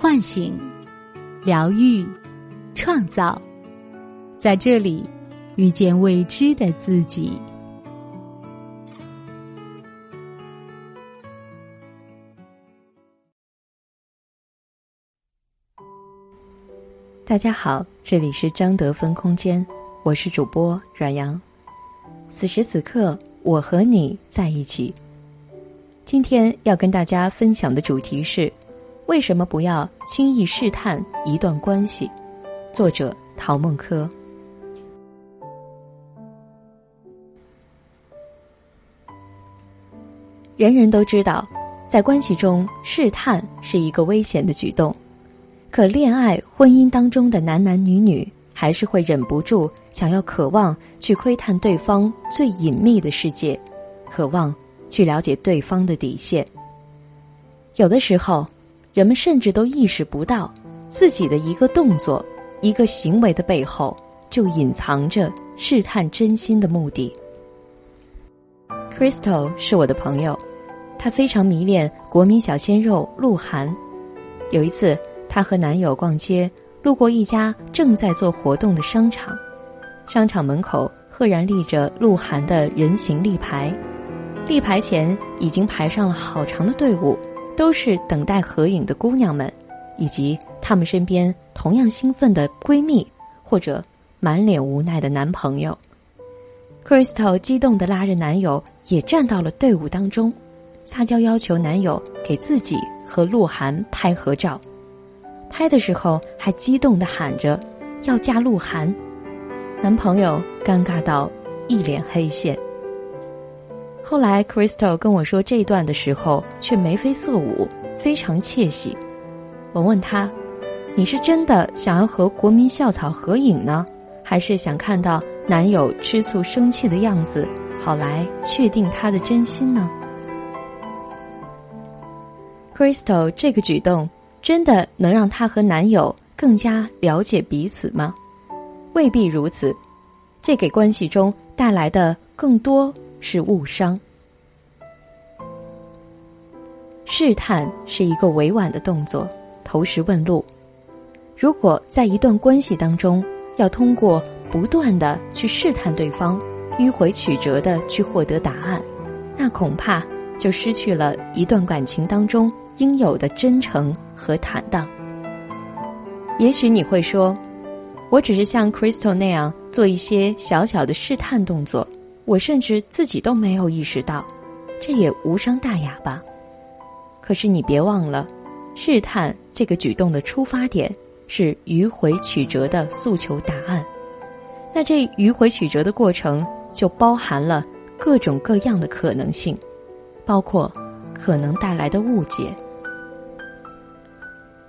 唤醒、疗愈、创造，在这里遇见未知的自己。大家好，这里是张德芬空间，我是主播阮阳。此时此刻，我和你在一起。今天要跟大家分享的主题是：为什么不要轻易试探一段关系？作者陶梦科。人人都知道，在关系中试探是一个危险的举动，可恋爱、婚姻当中的男男女女还是会忍不住想要、渴望去窥探对方最隐秘的世界，渴望。去了解对方的底线。有的时候，人们甚至都意识不到，自己的一个动作、一个行为的背后，就隐藏着试探真心的目的。Crystal 是我的朋友，她非常迷恋国民小鲜肉鹿晗。有一次，她和男友逛街，路过一家正在做活动的商场，商场门口赫然立着鹿晗的人形立牌。立牌前已经排上了好长的队伍，都是等待合影的姑娘们，以及她们身边同样兴奋的闺蜜或者满脸无奈的男朋友。Crystal 激动的拉着男友也站到了队伍当中，撒娇要求男友给自己和鹿晗拍合照。拍的时候还激动的喊着要嫁鹿晗，男朋友尴尬到一脸黑线。后来，Crystal 跟我说这一段的时候，却眉飞色舞，非常窃喜。我问他：“你是真的想要和国民校草合影呢，还是想看到男友吃醋生气的样子，好来确定他的真心呢？”Crystal 这个举动真的能让她和男友更加了解彼此吗？未必如此，这给关系中带来的更多。是误伤。试探是一个委婉的动作，投石问路。如果在一段关系当中，要通过不断的去试探对方，迂回曲折的去获得答案，那恐怕就失去了一段感情当中应有的真诚和坦荡。也许你会说，我只是像 Crystal 那样做一些小小的试探动作。我甚至自己都没有意识到，这也无伤大雅吧。可是你别忘了，试探这个举动的出发点是迂回曲折的诉求答案，那这迂回曲折的过程就包含了各种各样的可能性，包括可能带来的误解。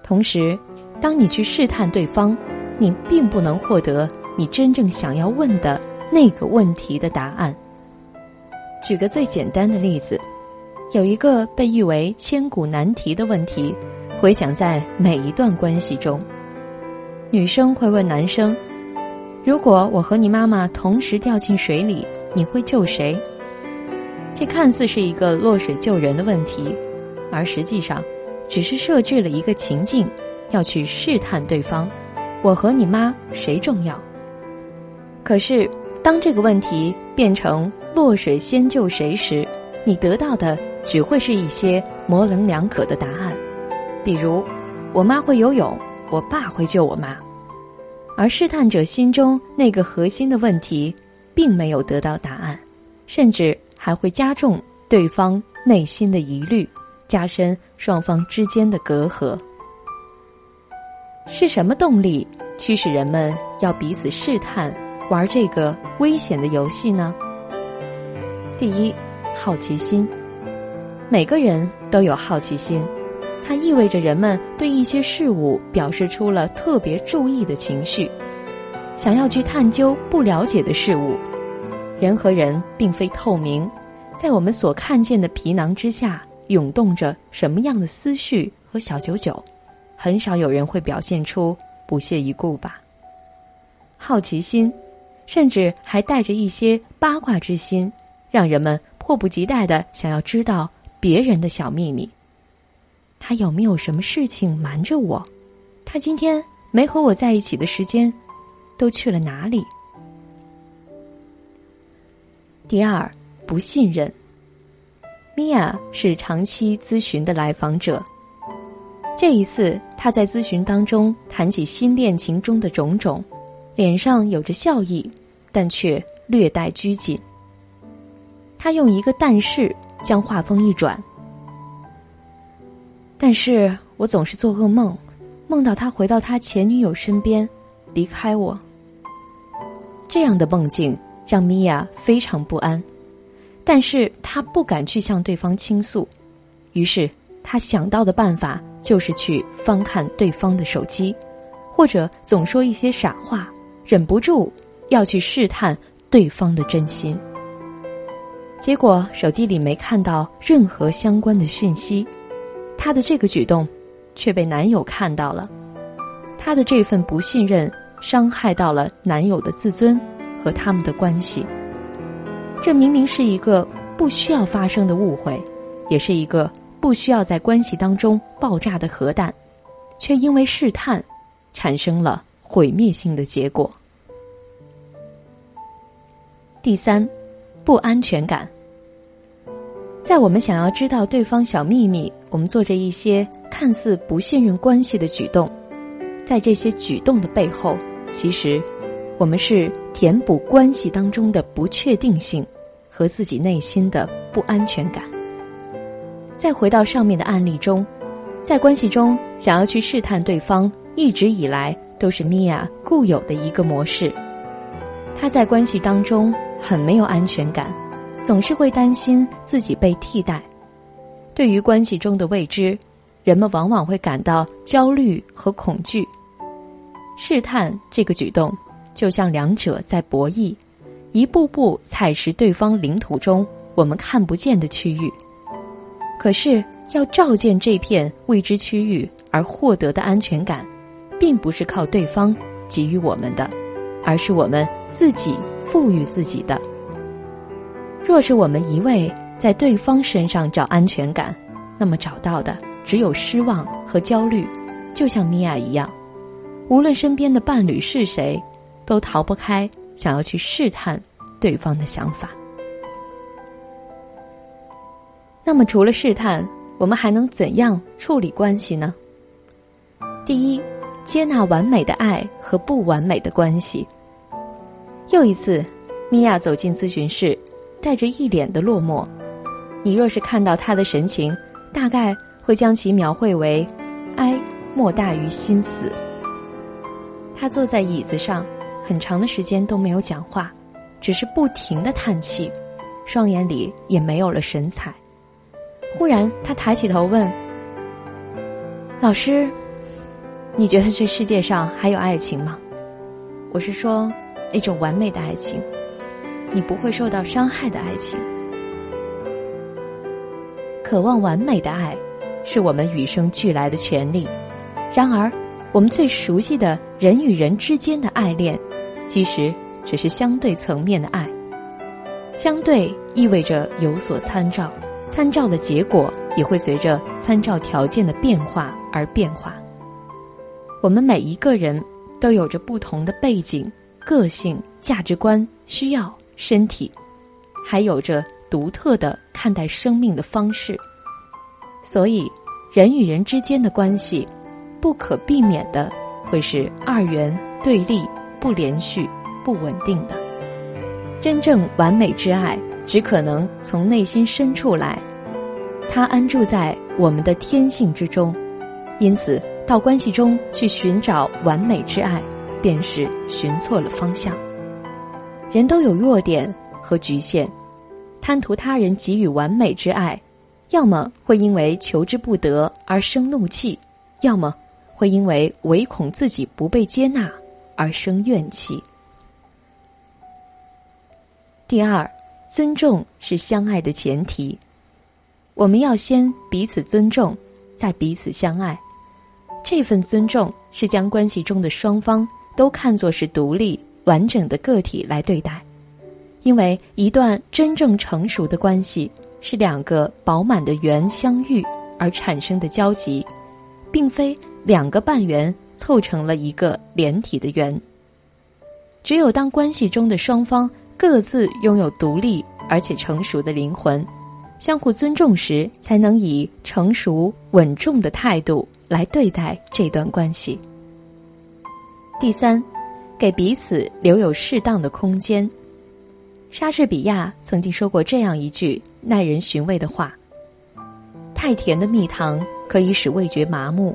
同时，当你去试探对方，你并不能获得你真正想要问的。那个问题的答案。举个最简单的例子，有一个被誉为千古难题的问题，回想在每一段关系中，女生会问男生：“如果我和你妈妈同时掉进水里，你会救谁？”这看似是一个落水救人的问题，而实际上，只是设置了一个情境，要去试探对方：“我和你妈谁重要？”可是。当这个问题变成“落水先救谁”时，你得到的只会是一些模棱两可的答案，比如“我妈会游泳，我爸会救我妈”，而试探者心中那个核心的问题并没有得到答案，甚至还会加重对方内心的疑虑，加深双方之间的隔阂。是什么动力驱使人们要彼此试探？玩这个危险的游戏呢？第一，好奇心。每个人都有好奇心，它意味着人们对一些事物表示出了特别注意的情绪，想要去探究不了解的事物。人和人并非透明，在我们所看见的皮囊之下，涌动着什么样的思绪和小九九，很少有人会表现出不屑一顾吧。好奇心。甚至还带着一些八卦之心，让人们迫不及待的想要知道别人的小秘密。他有没有什么事情瞒着我？他今天没和我在一起的时间，都去了哪里？第二，不信任。米娅是长期咨询的来访者。这一次，她在咨询当中谈起新恋情中的种种，脸上有着笑意，但却略带拘谨。他用一个“但是”将话锋一转。但是我总是做噩梦，梦到他回到他前女友身边，离开我。这样的梦境让米娅非常不安，但是她不敢去向对方倾诉，于是她想到的办法就是去翻看对方的手机，或者总说一些傻话，忍不住要去试探对方的真心。结果手机里没看到任何相关的讯息。她的这个举动，却被男友看到了。她的这份不信任，伤害到了男友的自尊和他们的关系。这明明是一个不需要发生的误会，也是一个不需要在关系当中爆炸的核弹，却因为试探，产生了毁灭性的结果。第三，不安全感。在我们想要知道对方小秘密，我们做着一些看似不信任关系的举动，在这些举动的背后，其实我们是填补关系当中的不确定性和自己内心的不安全感。再回到上面的案例中，在关系中想要去试探对方，一直以来都是米娅固有的一个模式。她在关系当中很没有安全感。总是会担心自己被替代，对于关系中的未知，人们往往会感到焦虑和恐惧。试探这个举动，就像两者在博弈，一步步踩实对方领土中我们看不见的区域。可是，要照见这片未知区域而获得的安全感，并不是靠对方给予我们的，而是我们自己赋予自己的。若是我们一味在对方身上找安全感，那么找到的只有失望和焦虑，就像米娅一样，无论身边的伴侣是谁，都逃不开想要去试探对方的想法。那么，除了试探，我们还能怎样处理关系呢？第一，接纳完美的爱和不完美的关系。又一次，米娅走进咨询室。带着一脸的落寞，你若是看到他的神情，大概会将其描绘为哀莫大于心死。她坐在椅子上，很长的时间都没有讲话，只是不停的叹气，双眼里也没有了神采。忽然，他抬起头问：“老师，你觉得这世界上还有爱情吗？我是说，那种完美的爱情。”你不会受到伤害的爱情，渴望完美的爱，是我们与生俱来的权利。然而，我们最熟悉的人与人之间的爱恋，其实只是相对层面的爱。相对意味着有所参照，参照的结果也会随着参照条件的变化而变化。我们每一个人都有着不同的背景、个性、价值观、需要。身体，还有着独特的看待生命的方式，所以人与人之间的关系，不可避免的会是二元对立、不连续、不稳定的。真正完美之爱，只可能从内心深处来，它安住在我们的天性之中，因此到关系中去寻找完美之爱，便是寻错了方向。人都有弱点和局限，贪图他人给予完美之爱，要么会因为求之不得而生怒气，要么会因为唯恐自己不被接纳而生怨气。第二，尊重是相爱的前提，我们要先彼此尊重，再彼此相爱。这份尊重是将关系中的双方都看作是独立。完整的个体来对待，因为一段真正成熟的关系是两个饱满的圆相遇，而产生的交集，并非两个半圆凑成了一个连体的圆。只有当关系中的双方各自拥有独立而且成熟的灵魂，相互尊重时，才能以成熟稳重的态度来对待这段关系。第三，给彼此留有适当的空间。莎士比亚曾经说过这样一句耐人寻味的话：“太甜的蜜糖可以使味觉麻木，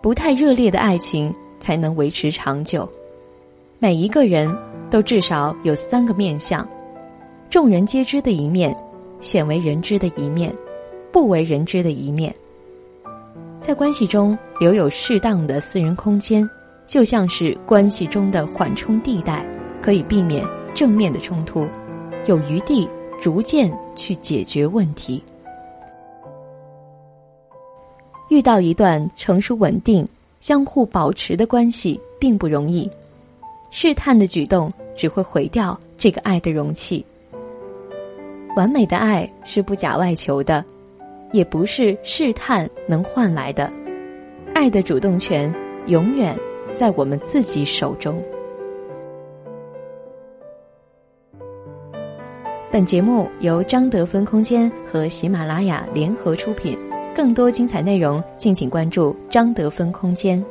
不太热烈的爱情才能维持长久。每一个人都至少有三个面相：众人皆知的一面，鲜为人知的一面，不为人知的一面。在关系中留有适当的私人空间，就像是关系中的缓冲地带，可以避免。”正面的冲突，有余地逐渐去解决问题。遇到一段成熟稳定、相互保持的关系并不容易，试探的举动只会毁掉这个爱的容器。完美的爱是不假外求的，也不是试探能换来的。爱的主动权永远在我们自己手中。本节目由张德芬空间和喜马拉雅联合出品，更多精彩内容敬请关注张德芬空间。